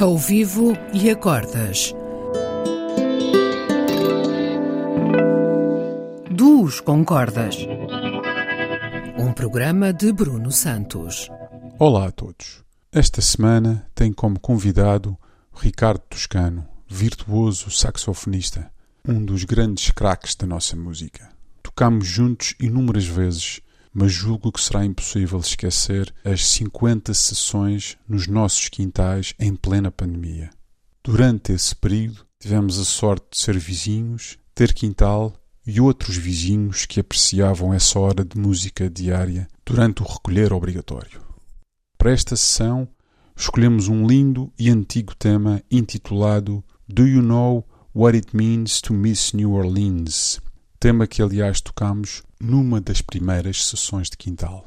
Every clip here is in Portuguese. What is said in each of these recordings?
Ao vivo e a cordas. Duos com cordas. Um programa de Bruno Santos. Olá a todos. Esta semana tem como convidado Ricardo Toscano, virtuoso saxofonista, um dos grandes craques da nossa música. Tocámos juntos inúmeras vezes mas julgo que será impossível esquecer as 50 sessões nos nossos quintais em plena pandemia. Durante esse período, tivemos a sorte de ser vizinhos, ter quintal e outros vizinhos que apreciavam essa hora de música diária durante o recolher obrigatório. Para esta sessão, escolhemos um lindo e antigo tema intitulado Do You Know What It Means to Miss New Orleans? tema que, aliás, tocámos numa das primeiras sessões de quintal.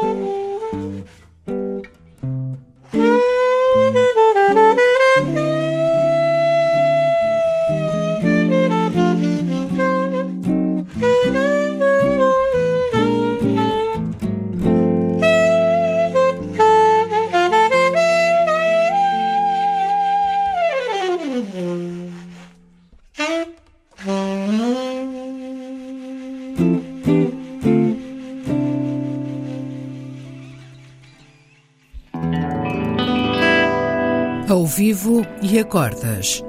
Ao vivo e acordas.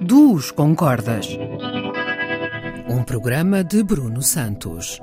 Duos com cordas. Um programa de Bruno Santos.